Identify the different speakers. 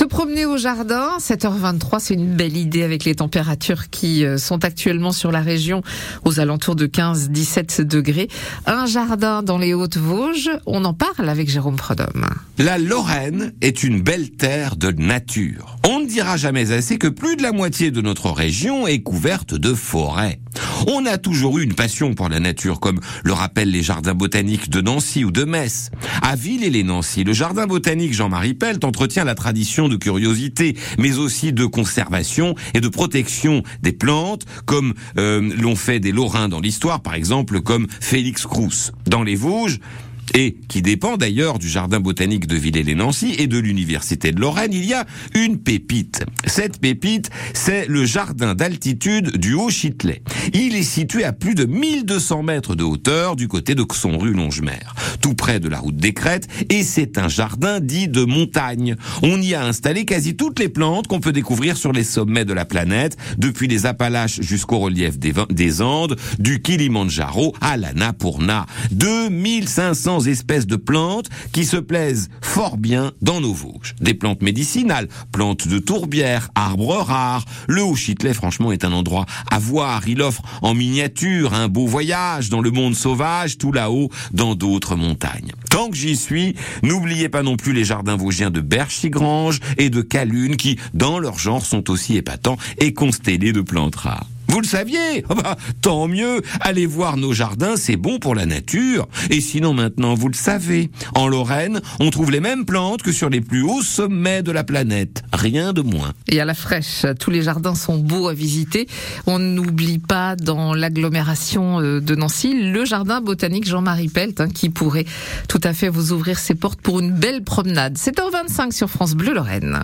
Speaker 1: Se promener au jardin, 7h23, c'est une belle idée avec les températures qui euh, sont actuellement sur la région aux alentours de 15-17 degrés. Un jardin dans les Hautes-Vosges, on en parle avec Jérôme Prodhomme.
Speaker 2: La Lorraine est une belle terre de nature. On ne dira jamais assez que plus de la moitié de notre région est couverte de forêts. On a toujours eu une passion pour la nature, comme le rappellent les jardins botaniques de Nancy ou de Metz. À Villers-les-Nancy, le jardin botanique Jean-Marie Pelt entretient la tradition de curiosité, mais aussi de conservation et de protection des plantes, comme euh, l'ont fait des Lorrains dans l'histoire, par exemple, comme Félix Crous. Dans les Vosges, et qui dépend d'ailleurs du jardin botanique de Villers-les-Nancy et de l'université de Lorraine, il y a une pépite. Cette pépite, c'est le jardin d'altitude du Haut-Chitelet. Il est situé à plus de 1200 mètres de hauteur du côté de Xon-Rue Longemer, tout près de la route des Crêtes, et c'est un jardin dit de montagne. On y a installé quasi toutes les plantes qu'on peut découvrir sur les sommets de la planète, depuis les Appalaches jusqu'au relief des, des Andes, du Kilimandjaro à l'Annapurna. 2500 espèces de plantes qui se plaisent fort bien dans nos Vosges. Des plantes médicinales, plantes de tourbière, arbres rares. Le Haut-Chitelet, franchement, est un endroit à voir. Il offre en miniature un beau voyage dans le monde sauvage, tout là-haut, dans d'autres montagnes. Tant que j'y suis, n'oubliez pas non plus les jardins vosgiens de Berchigrange et de Calune qui, dans leur genre, sont aussi épatants et constellés de plantes rares. Vous le saviez oh bah, Tant mieux Allez voir nos jardins, c'est bon pour la nature. Et sinon maintenant, vous le savez, en Lorraine, on trouve les mêmes plantes que sur les plus hauts sommets de la planète. Rien de moins.
Speaker 1: Et à la fraîche, tous les jardins sont beaux à visiter. On n'oublie pas dans l'agglomération euh, de Nancy le jardin botanique Jean-Marie Pelt hein, qui pourrait tout à fait vous ouvrir ses portes pour une belle promenade. 7h25 sur France Bleu Lorraine.